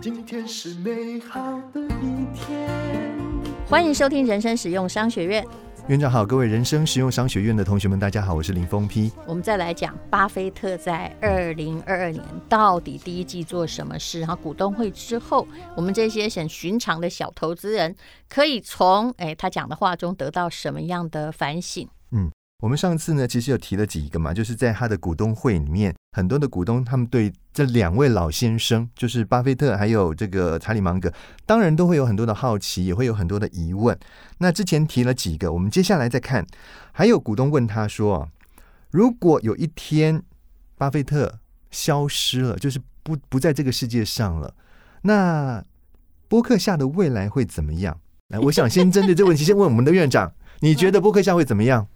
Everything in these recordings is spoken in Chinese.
今天是美好的一天。欢迎收听人生实用商学院。院长好，各位人生实用商学院的同学们，大家好，我是林峰批。我们再来讲巴菲特在二零二二年到底第一季做什么事？然后股东会之后，我们这些很寻常的小投资人，可以从哎他讲的话中得到什么样的反省？嗯。我们上次呢，其实有提了几个嘛，就是在他的股东会里面，很多的股东他们对这两位老先生，就是巴菲特还有这个查理芒格，当然都会有很多的好奇，也会有很多的疑问。那之前提了几个，我们接下来再看，还有股东问他说，如果有一天巴菲特消失了，就是不不在这个世界上了，那波克夏的未来会怎么样？来，我想先针对这个问题，先问我们的院长，你觉得波克夏会怎么样？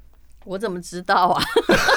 我怎么知道啊？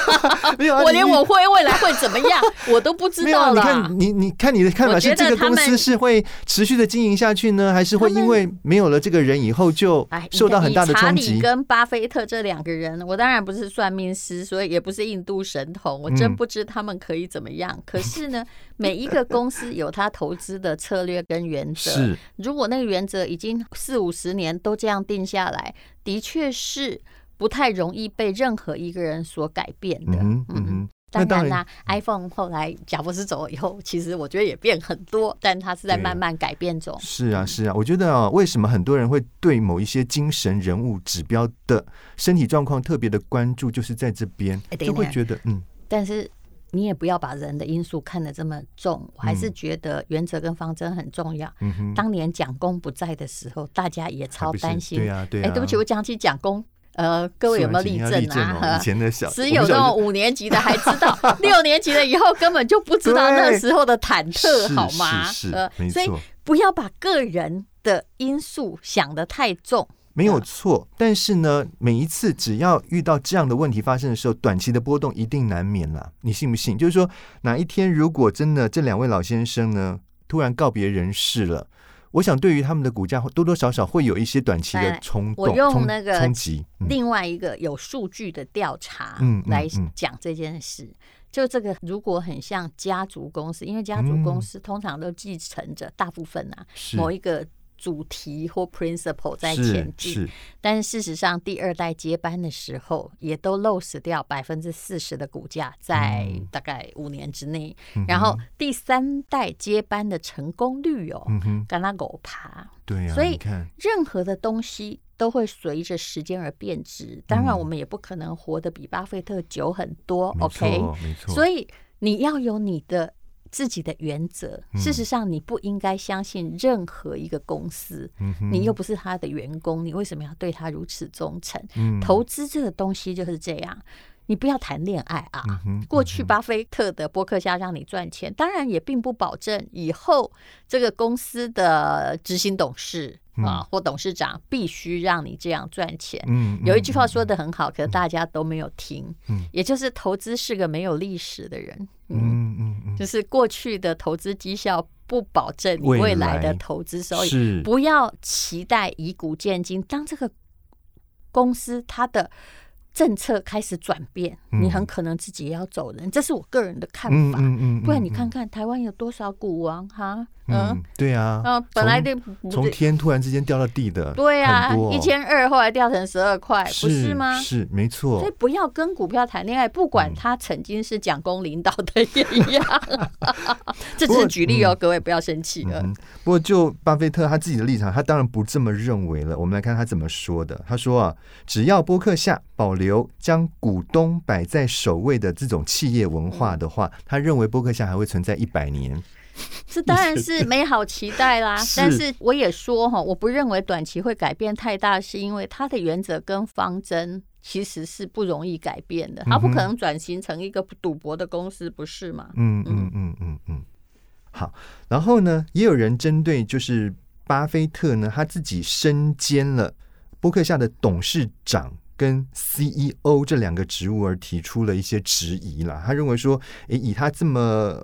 没有啊，我连我会未来会怎么样，我都不知道了。你看，你你看你的看法是这个公司是会持续的经营下去呢，还是会因为没有了这个人以后就受到很大的冲击？查理跟巴菲特这两个人，我当然不是算命师，所以也不是印度神童，我真不知他们可以怎么样。可是呢，每一个公司有他投资的策略跟原则。是，如果那个原则已经四五十年都这样定下来，的确是。不太容易被任何一个人所改变的。嗯嗯，当然啦，iPhone 后来贾伯斯走了以后，其实我觉得也变很多，但它是在慢慢改变中。是啊，是啊，我觉得啊，为什么很多人会对某一些精神人物指标的身体状况特别的关注，就是在这边就会觉得嗯。但是你也不要把人的因素看得这么重，我还是觉得原则跟方针很重要。嗯哼，当年蒋公不在的时候，大家也超担心。对啊，对啊。哎，对不起，我讲起蒋公。呃，各位有没有例证啊？以前的小，只有那种五年级的还知道，六年级的以后根本就不知道那时候的忐忑，好吗？是，是，没错。所以不要把个人的因素想得太重，没有错。但是呢，每一次只要遇到这样的问题发生的时候，短期的波动一定难免了。你信不信？就是说，哪一天如果真的这两位老先生呢，突然告别人世了。我想，对于他们的股价，多多少少会有一些短期的冲动、我用那个冲击。另外一个有数据的调查来讲这件事，就这个如果很像家族公司，因为家族公司通常都继承着大部分啊某一个。主题或 principle 在前进，但是事实上，第二代接班的时候，也都 lose 掉百分之四十的股价，在大概五年之内。嗯、然后第三代接班的成功率哦，跟他狗爬。对呀，所以任何的东西都会随着时间而变质。当然，我们也不可能活得比巴菲特久很多。OK，没错。所以你要有你的。自己的原则，事实上你不应该相信任何一个公司，嗯、你又不是他的员工，你为什么要对他如此忠诚？嗯、投资这个东西就是这样，你不要谈恋爱啊！嗯嗯、过去巴菲特的波克夏让你赚钱，当然也并不保证以后这个公司的执行董事。啊，或董事长必须让你这样赚钱。嗯，有一句话说的很好，可是大家都没有听。嗯，也就是投资是个没有历史的人。嗯嗯嗯，就是过去的投资绩效不保证你未来的投资收益。不要期待以古见今。当这个公司它的政策开始转变，你很可能自己也要走人。这是我个人的看法。嗯嗯，不然你看看台湾有多少股王哈？嗯，对啊，嗯，本来的从天突然之间掉到地的，对啊，一千二后来掉成十二块，不是吗？是没错，所以不要跟股票谈恋爱，不管他曾经是蒋公领导的也一样。这只是举例哦，各位不要生气了。不过就巴菲特他自己的立场，他当然不这么认为了。我们来看他怎么说的。他说啊，只要波克夏保留将股东摆在首位的这种企业文化的话，他认为波克夏还会存在一百年。这当然是美好期待啦，但是我也说哈，我不认为短期会改变太大，是因为它的原则跟方针其实是不容易改变的，它不可能转型成一个赌博的公司，不是吗？嗯嗯嗯嗯嗯。好，然后呢，也有人针对就是巴菲特呢，他自己身兼了伯克夏的董事长跟 CEO 这两个职务而提出了一些质疑了。他认为说，诶，以他这么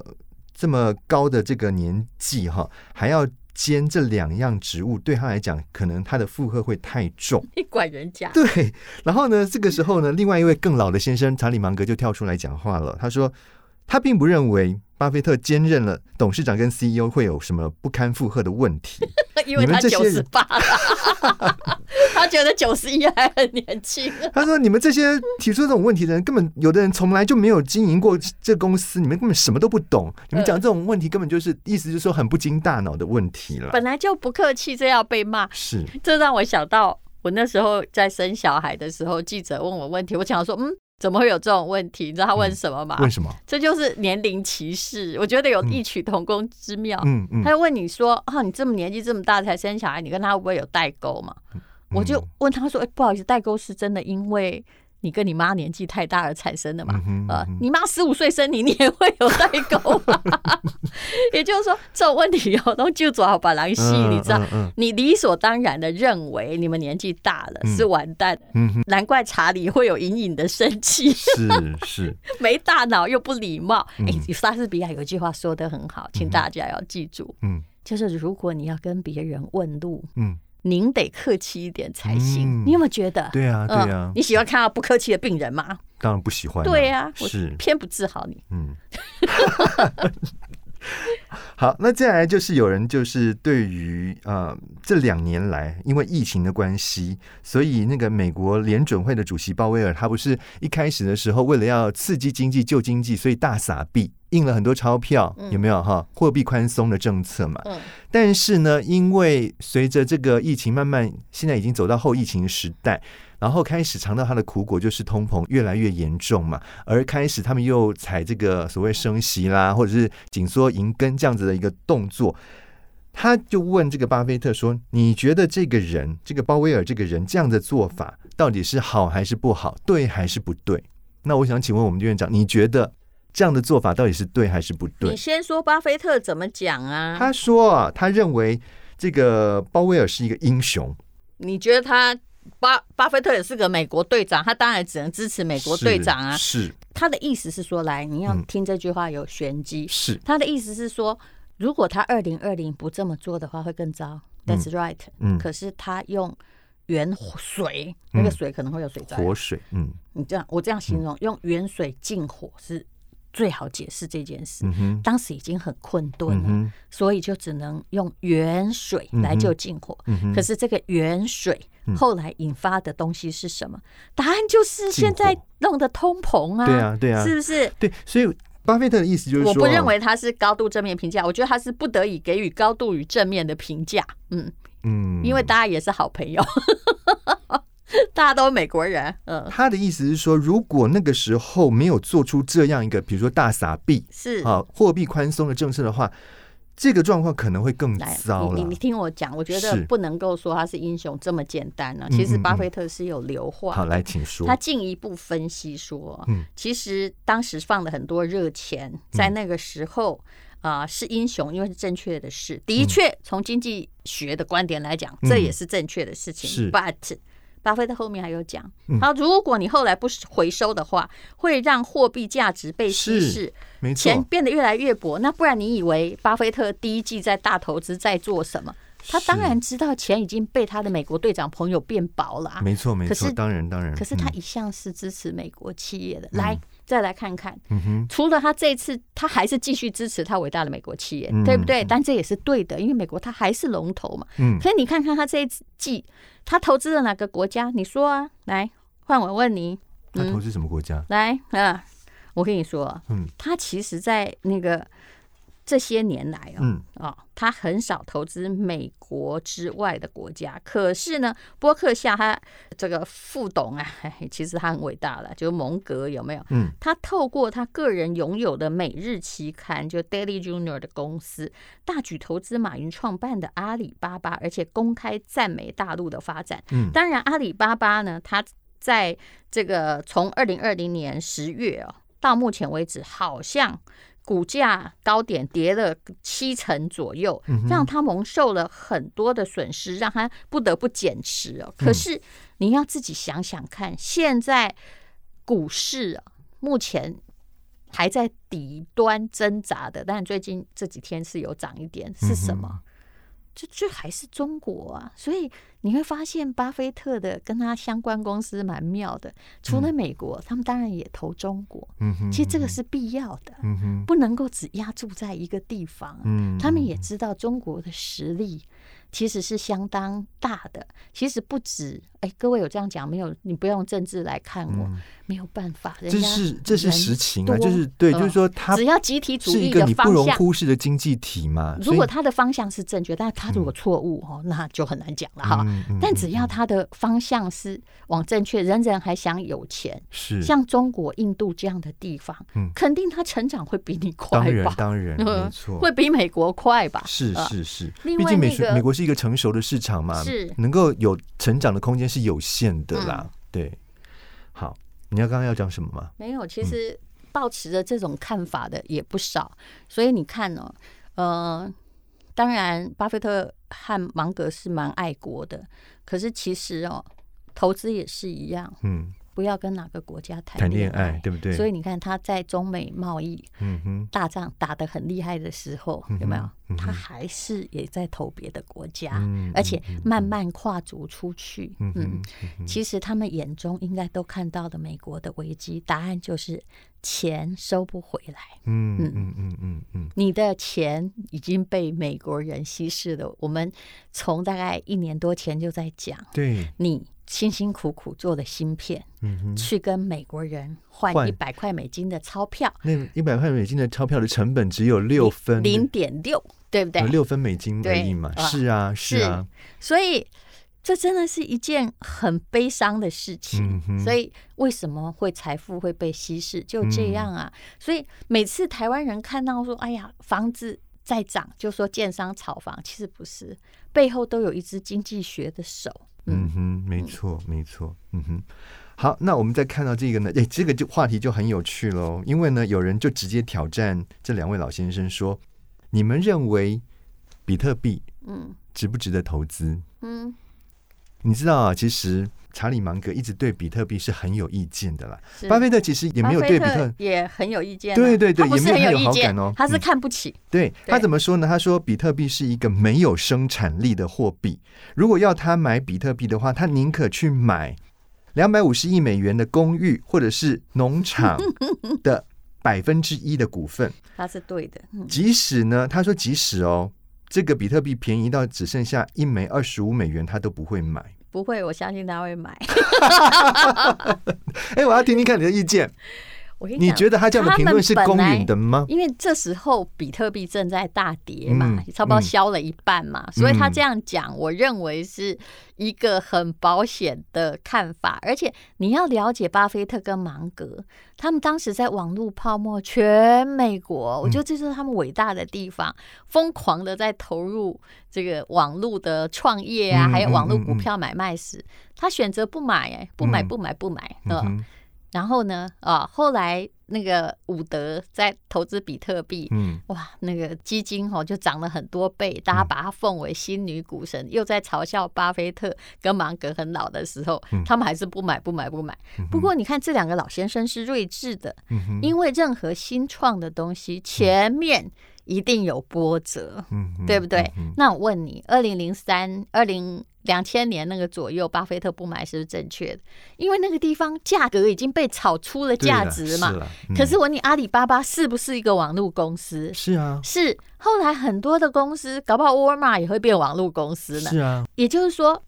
这么高的这个年纪哈，还要兼这两样职务，对他来讲，可能他的负荷会太重。你管人家？对。然后呢，这个时候呢，另外一位更老的先生查理芒格就跳出来讲话了。他说，他并不认为巴菲特兼任了董事长跟 CEO 会有什么不堪负荷的问题，因为他九十八了。他觉得九十一还很年轻。他说：“你们这些提出这种问题的人，根本有的人从来就没有经营过这公司，你们根本什么都不懂。你们讲这种问题，根本就是意思就是说很不经大脑的问题了。本来就不客气，这要被骂，是这让我想到我那时候在生小孩的时候，记者问我问题，我想说，嗯，怎么会有这种问题？你知道他问什么吗？问什么？这就是年龄歧视。我觉得有异曲同工之妙。嗯嗯，他就问你说：啊，你这么年纪这么大才生小孩，你跟他会不会有代沟嘛？”我就问他说：“哎，不好意思，代沟是真的，因为你跟你妈年纪太大而产生的嘛？呃，你妈十五岁生你，你也会有代沟吗？也就是说，这种问题哦，都就做好把狼戏，你知道？你理所当然的认为你们年纪大了是完蛋，难怪查理会有隐隐的生气，是是，没大脑又不礼貌。哎，莎士比亚有句话说的很好，请大家要记住，嗯，就是如果你要跟别人问路，嗯。”您得客气一点才行，你有没有觉得？对啊，对啊。你喜欢看到不客气的病人吗？当然不喜欢。对呀，是偏不治好你。嗯。好，那接下来就是有人就是对于呃这两年来因为疫情的关系，所以那个美国联准会的主席鲍威尔他不是一开始的时候为了要刺激经济救经济，所以大撒币印了很多钞票，有没有哈？货币宽松的政策嘛。嗯。但是呢，因为随着这个疫情慢慢现在已经走到后疫情时代。然后开始尝到它的苦果，就是通膨越来越严重嘛。而开始他们又采这个所谓升息啦，或者是紧缩银根这样子的一个动作。他就问这个巴菲特说：“你觉得这个人，这个鲍威尔这个人这样的做法，到底是好还是不好？对还是不对？”那我想请问我们的院长，你觉得这样的做法到底是对还是不对？你先说巴菲特怎么讲啊？他说啊，他认为这个鲍威尔是一个英雄。你觉得他？巴巴菲特也是个美国队长，他当然只能支持美国队长啊。是，是他的意思是说，来，你要听这句话有玄机。是他的意思是说，如果他二零二零不这么做的话，会更糟。That's right。嗯。可是他用原水，那个水可能会有水灾。活水。嗯。你这样，我这样形容，用原水进火是。最好解释这件事，当时已经很困顿了，所以就只能用远水来救近火。可是这个远水后来引发的东西是什么？答案就是现在弄的通膨啊！对啊，对啊，是不是？对，所以巴菲特的意思就是说，我不认为他是高度正面评价，我觉得他是不得已给予高度与正面的评价。嗯嗯，因为大家也是好朋友。大家都是美国人，嗯，他的意思是说，如果那个时候没有做出这样一个，比如说大撒币，是啊，货币宽松的政策的话，这个状况可能会更糟了。你你听我讲，我觉得不能够说他是英雄这么简单呢、啊。其实巴菲特是有留话、嗯嗯嗯，好，来，请说。他进一步分析说，嗯，其实当时放了很多热钱，在那个时候啊、呃、是英雄，因为是正确的事。的确，从经济学的观点来讲，这也是正确的事情。是，but 巴菲特后面还有讲，好，如果你后来不回收的话，会让货币价值被稀释，钱变得越来越薄。那不然你以为巴菲特第一季在大投资在做什么？他当然知道钱已经被他的美国队长朋友变薄了啊。没错，没错。可是当然，当然。可是他一向是支持美国企业的。来。再来看看，除了他这一次，他还是继续支持他伟大的美国企业，对不对？但这也是对的，因为美国他还是龙头嘛。可是你看看他这一季，他投资了哪个国家？你说啊，来，换我问你，他投资什么国家？来啊，我跟你说，嗯他其实在那个。这些年来啊，嗯，哦，他很少投资美国之外的国家。可是呢，波克夏他这个副董啊，其实他很伟大了，就是蒙格有没有？嗯，他透过他个人拥有的每日期刊，就 Daily Junior 的公司，大举投资马云创办的阿里巴巴，而且公开赞美大陆的发展。嗯，当然，阿里巴巴呢，他在这个从二零二零年十月哦，到目前为止，好像。股价高点跌了七成左右，让他蒙受了很多的损失，让他不得不减持哦。可是你要自己想想看，现在股市啊，目前还在底端挣扎的，但最近这几天是有涨一点，是什么？这这还是中国啊，所以你会发现巴菲特的跟他相关公司蛮妙的。除了美国，嗯、他们当然也投中国。嗯哼，其实这个是必要的。嗯哼，不能够只押注在一个地方。嗯，他们也知道中国的实力。其实是相当大的，其实不止。哎，各位有这样讲没有？你不用政治来看我，嗯、没有办法。这是这是实情啊，就是对，就是说，它只要集体主义是一个你不容忽视的经济体嘛。如果它的方向是正确，但是它如果错误哦，那就很难讲了哈。但只要它的方向是往正确，人人还想有钱，是像中国、印度这样的地方，嗯、肯定它成长会比你快吧？当然，当然，没错，会比美国快吧？是是是，毕竟美美国是一个成熟的市场嘛，是能够有成长的空间。是有限的啦，嗯、对。好，你要刚刚要讲什么吗？没有，其实抱持着这种看法的也不少。嗯、所以你看、哦，呃，当然，巴菲特和芒格是蛮爱国的，可是其实哦，投资也是一样，嗯。不要跟哪个国家谈恋爱，对不对？所以你看他在中美贸易大仗打得很厉害的时候，有没有？他还是也在投别的国家，而且慢慢跨足出去。嗯，其实他们眼中应该都看到了美国的危机，答案就是钱收不回来。嗯嗯嗯嗯嗯，你的钱已经被美国人稀释了。我们从大概一年多前就在讲，对你。辛辛苦苦做的芯片，去跟美国人换一百块美金的钞票，那一百块美金的钞票的成本只有六分，零点六，对不对？六分美金而已嘛，是啊，是啊，所以这真的是一件很悲伤的事情。所以为什么会财富会被稀释？就这样啊。所以每次台湾人看到说，哎呀，房子在涨，就说建商炒房，其实不是，背后都有一只经济学的手。嗯哼，没错，没错。嗯哼，好，那我们再看到这个呢，哎，这个就话题就很有趣喽。因为呢，有人就直接挑战这两位老先生说：“你们认为比特币，嗯，值不值得投资？”嗯，你知道啊，其实。查理芒格一直对比特币是很有意见的啦。巴菲特其实也没有对比特也很有意见。对对对，也没有很有好感哦。他是看不起。对，他怎么说呢？他说比特币是一个没有生产力的货币。如果要他买比特币的话，他宁可去买两百五十亿美元的公寓或者是农场的 百分之一的股份。他是对的。即使呢，他说即使哦，这个比特币便宜到只剩下一枚二十五美元，他都不会买。不会，我相信他会买。哎，我要听听看你的意见。我跟你觉得他这样的评论是公允的吗？因为这时候比特币正在大跌嘛，嗯、差不多消了一半嘛，嗯、所以他这样讲，我认为是一个很保险的看法。而且你要了解巴菲特跟芒格，他们当时在网络泡沫，全美国，我觉得这是他们伟大的地方，疯狂的在投入这个网络的创业啊，还有网络股票买卖时，他选择不买，哎，不买，不买，不买，嗯。然后呢？啊，后来那个伍德在投资比特币，嗯，哇，那个基金哦就涨了很多倍，大家把它奉为新女股神，又在嘲笑巴菲特跟芒格很老的时候，他们还是不买不买不买。不过你看这两个老先生是睿智的，因为任何新创的东西前面一定有波折，对不对？那我问你，二零零三二零。两千年那个左右，巴菲特不买是不是正确的？因为那个地方价格已经被炒出了价值嘛。是可是我问你，阿里巴巴是不是一个网络公司？是啊。是后来很多的公司，搞不好沃尔玛也会变网络公司呢。是啊。也就是说。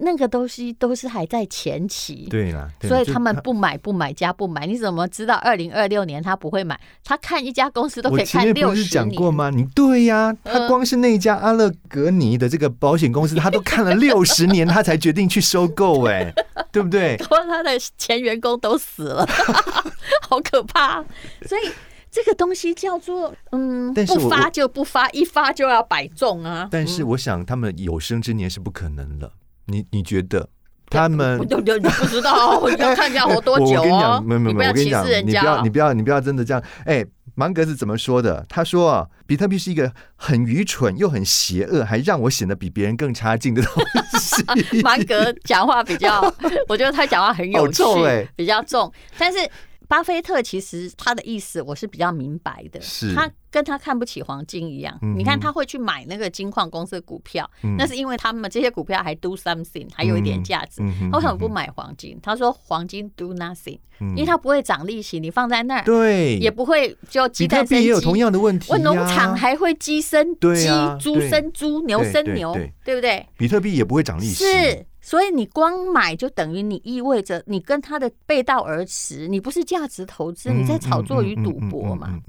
那个东西都是还在前期，对啦，所以他们不买不买加不买，你怎么知道二零二六年他不会买？他看一家公司都可以看六十年。我不是讲过吗？你对呀，他光是那一家阿勒格尼的这个保险公司，他都看了六十年，他才决定去收购，哎，对不对？他的前员工都死了，好可怕。所以这个东西叫做嗯，不发就不发，一发就要百中啊。但是我想，他们有生之年是不可能了。你你觉得他们？我就，你不知道，你要看一下活多久哦。没有没有没有，我跟你讲，你不要你不要你不要真的这样。哎，芒格是怎么说的？他说啊，比特币是一个很愚蠢又很邪恶，还让我显得比别人更差劲的东西。芒格讲话比较，我觉得他讲话很有趣，比较重。但是巴菲特其实他的意思我是比较明白的，是他跟他看不起黄金一样。嗯、你看他会去买那个金矿公司的股票，嗯、那是因为他们这些股票还 do something，还有一点价值。嗯、他为什么不买黄金？他说黄金 do nothing，、嗯、因为它不会涨利息，你放在那儿，对，也不会就鸡蛋生鸡。比特币也有同样的问题、啊，我农场还会鸡生鸡，啊、猪生猪，牛生牛，对，不对？比特币也不会涨利息。是。所以你光买就等于你意味着你跟他的背道而驰，你不是价值投资，你在炒作与赌博嘛。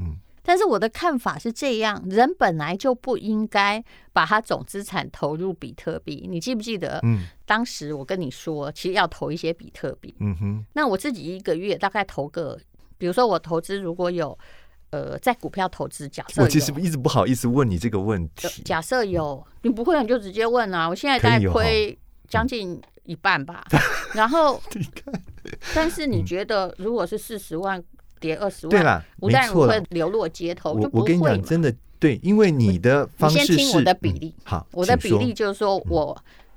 但是我的看法是这样，人本来就不应该把他总资产投入比特币。你记不记得？当时我跟你说，其实要投一些比特币。嗯哼。那我自己一个月大概投个，比如说我投资如果有呃在股票投资，假设我其实一直不好意思问你这个问题。假设有，你不会你就直接问啊。我现在在亏。将近一半吧，然后，但是你觉得，如果是四十万跌二十万，对啦，不但会流落街头，我就不会。我跟你讲，真的对，因为你的方式是，你先听我的比例。嗯、好，我的比例就是说我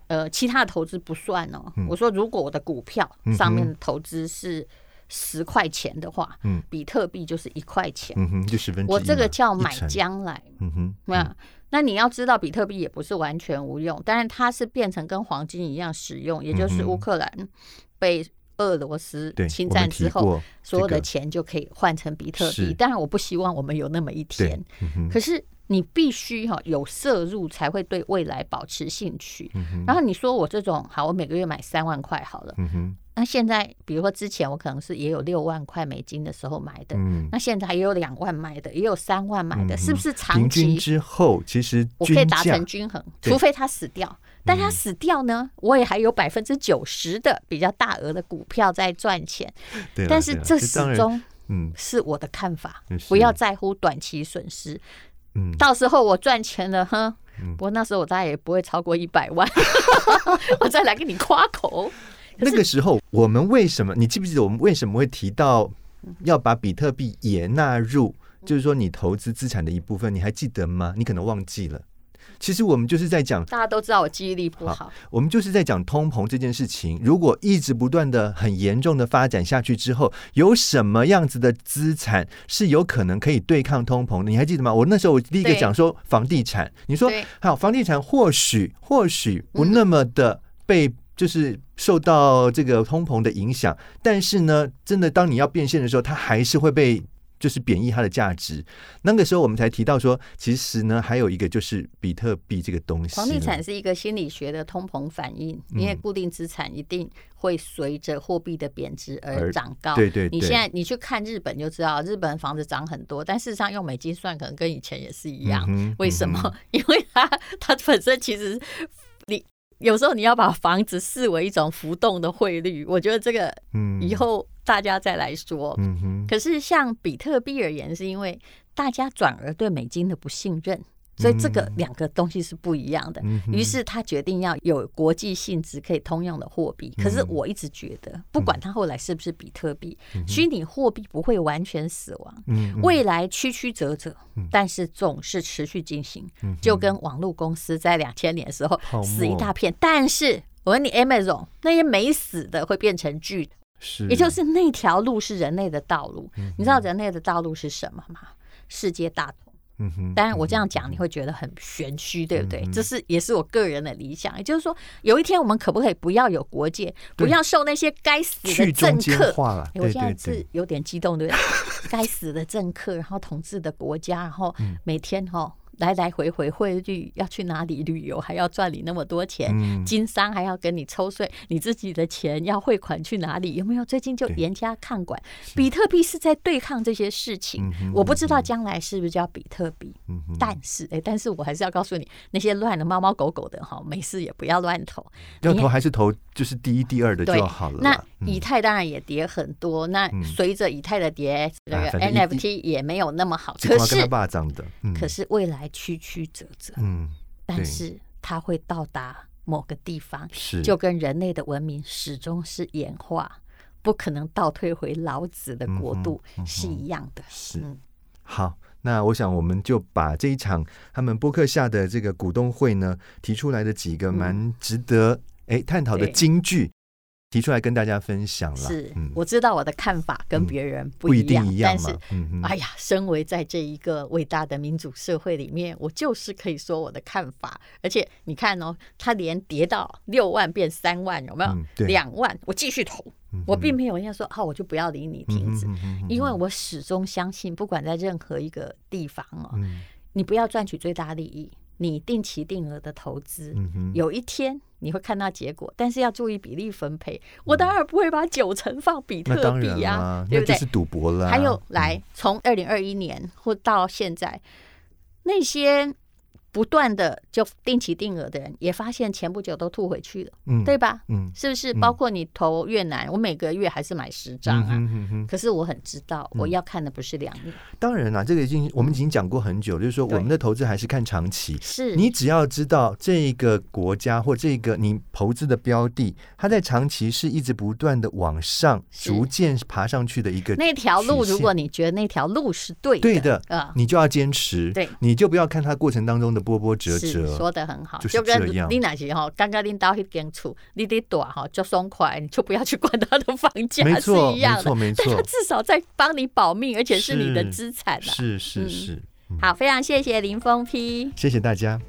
呃，其他的投资不算哦。嗯、我说，如果我的股票上面的投资是十块钱的话，嗯，比特币就是一块钱，嗯哼，就十分之一。我这个叫买将来，嗯哼，那。那你要知道，比特币也不是完全无用，但是它是变成跟黄金一样使用，也就是乌克兰被俄罗斯侵占之后，所有的钱就可以换成比特币。当然，我不希望我们有那么一天，可是你必须哈有摄入才会对未来保持兴趣。然后你说我这种好，我每个月买三万块好了。那现在，比如说之前我可能是也有六万块美金的时候买的，嗯，那现在也有两万买的，也有三万买的，是不是长期之后其实我可以达成均衡？除非他死掉，但他死掉呢，我也还有百分之九十的比较大额的股票在赚钱。但是这始终嗯是我的看法，不要在乎短期损失。嗯，到时候我赚钱了，哼，不过那时候我大概也不会超过一百万，我再来给你夸口。那个时候，我们为什么？你记不记得我们为什么会提到要把比特币也纳入？就是说，你投资资产的一部分，你还记得吗？你可能忘记了。其实我们就是在讲，大家都知道我记忆力不好，好。我们就是在讲通膨这件事情。如果一直不断的很严重的发展下去之后，有什么样子的资产是有可能可以对抗通膨的？你还记得吗？我那时候我第一个讲说房地产，你说好，房地产或许或许不那么的被。嗯就是受到这个通膨的影响，但是呢，真的当你要变现的时候，它还是会被就是贬抑它的价值。那个时候我们才提到说，其实呢，还有一个就是比特币这个东西。房地产是一个心理学的通膨反应，因为固定资产一定会随着货币的贬值而涨高。对对，你现在你去看日本就知道，日本房子涨很多，但事实上用美金算，可能跟以前也是一样。为什么？因为它它本身其实你。有时候你要把房子视为一种浮动的汇率，我觉得这个以后大家再来说。可是像比特币而言，是因为大家转而对美金的不信任。所以这个两个东西是不一样的，于是他决定要有国际性质可以通用的货币。可是我一直觉得，不管他后来是不是比特币，虚拟货币不会完全死亡，未来曲曲折折，但是总是持续进行。就跟网络公司在两千年的时候死一大片，但是我问你，Amazon 那些没死的会变成巨头，是，也就是那条路是人类的道路。你知道人类的道路是什么吗？世界大同。嗯哼，当然我这样讲你会觉得很玄虚，对不对？这是也是我个人的理想，也就是说，有一天我们可不可以不要有国界，不要受那些该死的政客？我现在是有点激动，对不对？该死的政客，然后统治的国家，然后每天哈。来来回回汇率要去哪里旅游，还要赚你那么多钱，嗯、经商还要跟你抽税，你自己的钱要汇款去哪里？有没有？最近就严加看管。比特币是在对抗这些事情，嗯、我不知道将来是不是叫比特币。嗯、但是，哎，但是我还是要告诉你，那些乱的猫猫狗狗的哈，没事也不要乱投。要投还是投就是第一、第二的就好了。那以太当然也跌很多，嗯、那随着以太的跌，这个 NFT 也没有那么好。可是，嗯、可是未来。曲曲折折，嗯，但是它会到达某个地方，是就跟人类的文明始终是演化，不可能倒退回老子的国度是一样的。是，好，那我想我们就把这一场他们播客下的这个股东会呢提出来的几个蛮值得哎探讨的金句。提出来跟大家分享了。是，嗯，我知道我的看法跟别人不一样，定一样嘛。但是，嗯哎呀，身为在这一个伟大的民主社会里面，我就是可以说我的看法。而且你看哦，他连跌到六万变三万，有没有？两万，我继续投。我并没有人家说啊，我就不要理你，停止。因为我始终相信，不管在任何一个地方哦，嗯。你不要赚取最大利益，你定期定额的投资，有一天你会看到结果，但是要注意比例分配。我当然不会把九成放比特币啊啦，，对不对就是？赌博了啊。还有来，从二零二一年或到现在，那些不断的就定期定额的人，也发现前不久都吐回去了，嗯，对吧？嗯，是不是？嗯。包括你投越南，我每个月还是买十张啊。嗯哼嗯哼可是我很知道，我要看的不是两年，当然啦，这个已经我们已经讲过很久，就是说我们的投资还是看长期。是。你只要知道这个国家或这个你投资的标的，它在长期是一直不断的往上，逐渐爬上去的一个那条路，如果你觉得那条路是对的，对的啊，你就要坚持，对。你就不要看它过程当中的波波折是折。说的很好，就跟这样你哪些哈，刚刚拎到一间厝，你得躲哈，就松快，你就不要去管他的房价，是没错，没一样的。错，没但他，至少在帮你保命，而且是你的资产啊。是是嗯是，好，非常谢谢林峰批。谢谢大家。